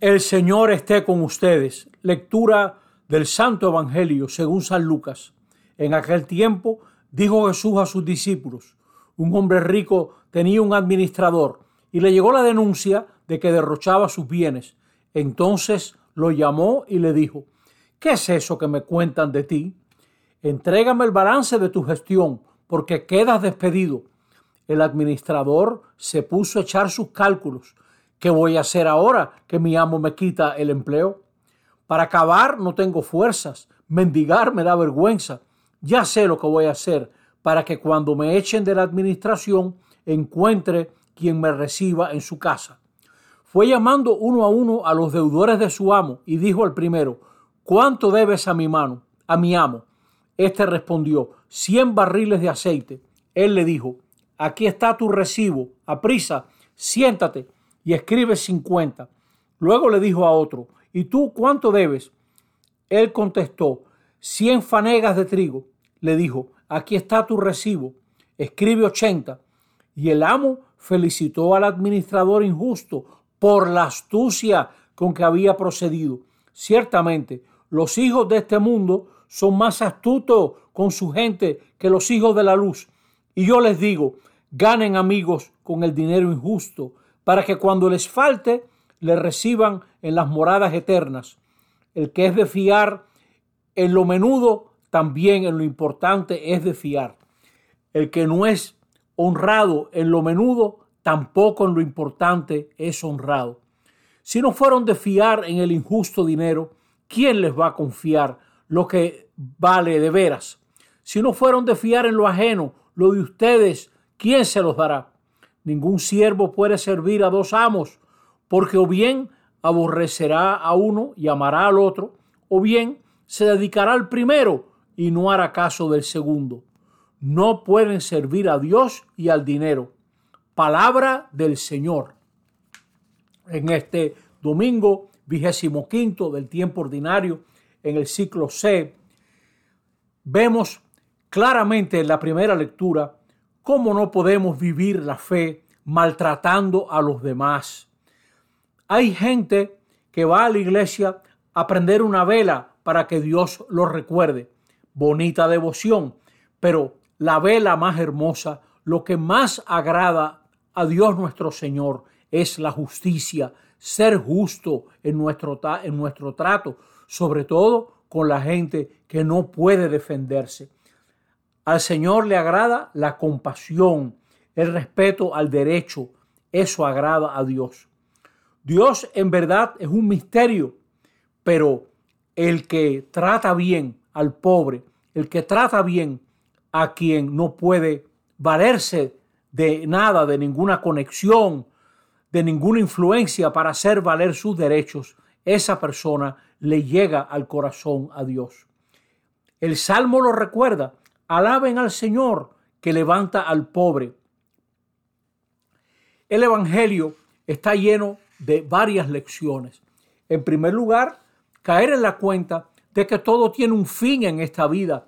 El Señor esté con ustedes. Lectura del Santo Evangelio según San Lucas. En aquel tiempo dijo Jesús a sus discípulos, un hombre rico tenía un administrador y le llegó la denuncia de que derrochaba sus bienes. Entonces lo llamó y le dijo, ¿qué es eso que me cuentan de ti? Entrégame el balance de tu gestión, porque quedas despedido. El administrador se puso a echar sus cálculos. ¿Qué voy a hacer ahora que mi amo me quita el empleo? Para acabar no tengo fuerzas. Mendigar me da vergüenza. Ya sé lo que voy a hacer para que cuando me echen de la administración encuentre quien me reciba en su casa. Fue llamando uno a uno a los deudores de su amo y dijo al primero, ¿cuánto debes a mi mano, a mi amo? Este respondió, cien barriles de aceite. Él le dijo, aquí está tu recibo, aprisa, siéntate y escribe cincuenta. Luego le dijo a otro, ¿y tú cuánto debes? Él contestó, cien fanegas de trigo. Le dijo, aquí está tu recibo, escribe ochenta. Y el amo felicitó al administrador injusto por la astucia con que había procedido. Ciertamente, los hijos de este mundo son más astutos con su gente que los hijos de la luz. Y yo les digo, ganen amigos con el dinero injusto, para que cuando les falte, le reciban en las moradas eternas. El que es de fiar en lo menudo, también en lo importante es de fiar. El que no es honrado en lo menudo, tampoco en lo importante es honrado. Si no fueron de fiar en el injusto dinero, ¿quién les va a confiar lo que vale de veras. Si no fueron de fiar en lo ajeno, lo de ustedes, ¿quién se los dará? Ningún siervo puede servir a dos amos, porque o bien aborrecerá a uno y amará al otro, o bien se dedicará al primero y no hará caso del segundo. No pueden servir a Dios y al dinero. Palabra del Señor. En este domingo vigésimo quinto del tiempo ordinario en el ciclo C, vemos claramente en la primera lectura cómo no podemos vivir la fe maltratando a los demás. Hay gente que va a la iglesia a prender una vela para que Dios lo recuerde. Bonita devoción, pero la vela más hermosa, lo que más agrada a Dios nuestro Señor es la justicia, ser justo en nuestro, en nuestro trato, sobre todo con la gente que no puede defenderse. Al Señor le agrada la compasión, el respeto al derecho. Eso agrada a Dios. Dios en verdad es un misterio, pero el que trata bien al pobre, el que trata bien a quien no puede valerse de nada, de ninguna conexión, de ninguna influencia para hacer valer sus derechos, esa persona le llega al corazón a Dios. El Salmo lo recuerda, alaben al Señor que levanta al pobre. El Evangelio está lleno de varias lecciones. En primer lugar, caer en la cuenta de que todo tiene un fin en esta vida.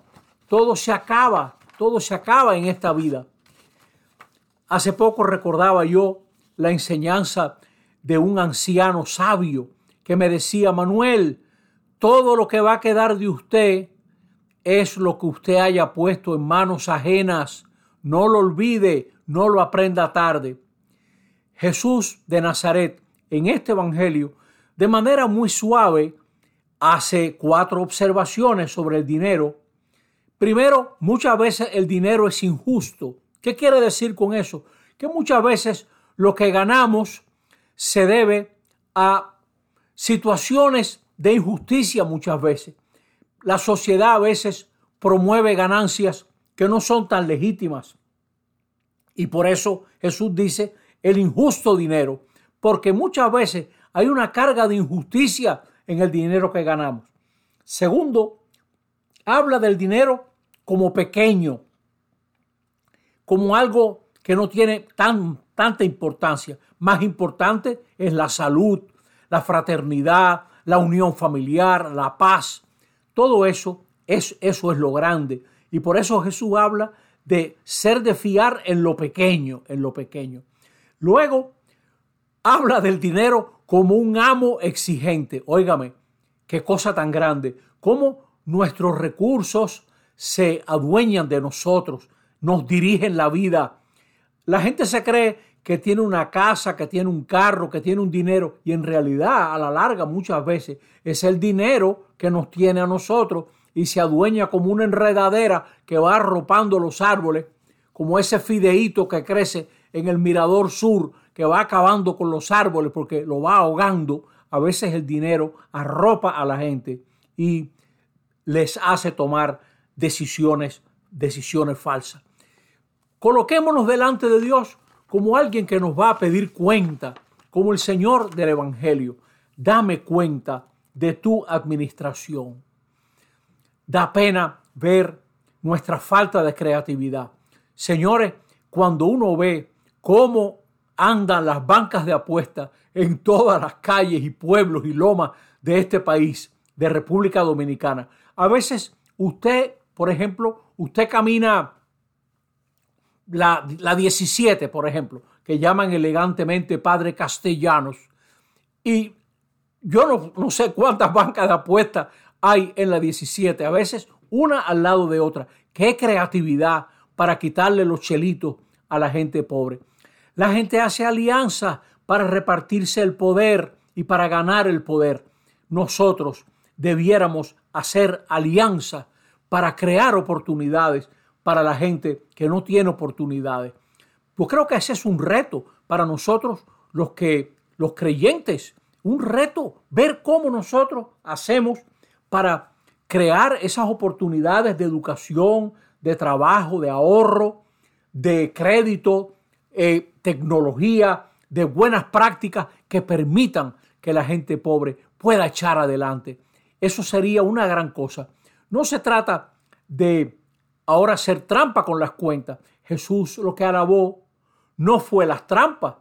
Todo se acaba, todo se acaba en esta vida. Hace poco recordaba yo la enseñanza de un anciano sabio que me decía, Manuel, todo lo que va a quedar de usted es lo que usted haya puesto en manos ajenas. No lo olvide, no lo aprenda tarde. Jesús de Nazaret, en este Evangelio, de manera muy suave, hace cuatro observaciones sobre el dinero. Primero, muchas veces el dinero es injusto. ¿Qué quiere decir con eso? Que muchas veces lo que ganamos se debe a situaciones de injusticia muchas veces. La sociedad a veces promueve ganancias que no son tan legítimas. Y por eso Jesús dice el injusto dinero, porque muchas veces hay una carga de injusticia en el dinero que ganamos. Segundo, habla del dinero como pequeño, como algo que no tiene tan, tanta importancia. Más importante es la salud, la fraternidad, la unión familiar, la paz. Todo eso es, eso es lo grande. Y por eso Jesús habla de ser de fiar en lo pequeño, en lo pequeño. Luego habla del dinero como un amo exigente. Óigame, qué cosa tan grande. Cómo nuestros recursos se adueñan de nosotros, nos dirigen la vida. La gente se cree que tiene una casa, que tiene un carro, que tiene un dinero, y en realidad a la larga muchas veces es el dinero que nos tiene a nosotros y se adueña como una enredadera que va arropando los árboles, como ese fideíto que crece en el mirador sur, que va acabando con los árboles porque lo va ahogando. A veces el dinero arropa a la gente y les hace tomar decisiones, decisiones falsas. Coloquémonos delante de Dios como alguien que nos va a pedir cuenta, como el Señor del Evangelio. Dame cuenta de tu administración. Da pena ver nuestra falta de creatividad. Señores, cuando uno ve cómo andan las bancas de apuestas en todas las calles y pueblos y lomas de este país, de República Dominicana, a veces usted, por ejemplo, usted camina la, 17, por ejemplo, que llaman elegantemente Padre Castellanos. Y yo no, no sé cuántas bancas de apuestas hay en la 17, a veces una al lado de otra. Qué creatividad para quitarle los chelitos a la gente pobre. La gente hace alianza para repartirse el poder y para ganar el poder. Nosotros debiéramos hacer alianza para crear oportunidades para la gente que no tiene oportunidades. Pues creo que ese es un reto para nosotros los que los creyentes, un reto ver cómo nosotros hacemos para crear esas oportunidades de educación, de trabajo, de ahorro, de crédito, eh, tecnología, de buenas prácticas que permitan que la gente pobre pueda echar adelante. Eso sería una gran cosa. No se trata de ahora hacer trampa con las cuentas. Jesús lo que alabó no fue las trampas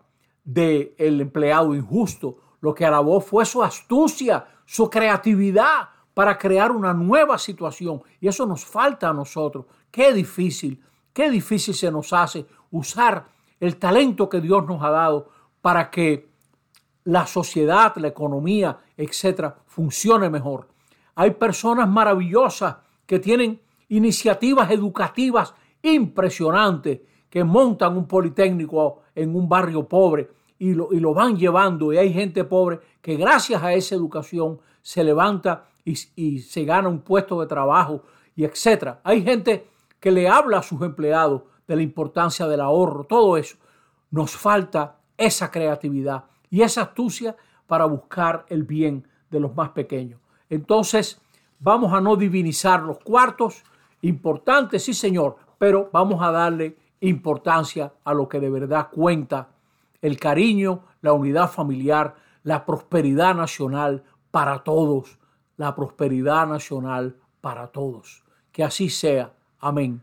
del empleado injusto, lo que alabó fue su astucia, su creatividad para crear una nueva situación. Y eso nos falta a nosotros. Qué difícil, qué difícil se nos hace usar el talento que Dios nos ha dado para que la sociedad, la economía, etcétera, funcione mejor. Hay personas maravillosas que tienen iniciativas educativas impresionantes que montan un politécnico en un barrio pobre y lo, y lo van llevando y hay gente pobre que gracias a esa educación se levanta y, y se gana un puesto de trabajo y etcétera. Hay gente que le habla a sus empleados de la importancia del ahorro, todo eso. Nos falta esa creatividad y esa astucia para buscar el bien de los más pequeños. Entonces, vamos a no divinizar los cuartos, Importante, sí señor, pero vamos a darle importancia a lo que de verdad cuenta, el cariño, la unidad familiar, la prosperidad nacional para todos, la prosperidad nacional para todos. Que así sea. Amén.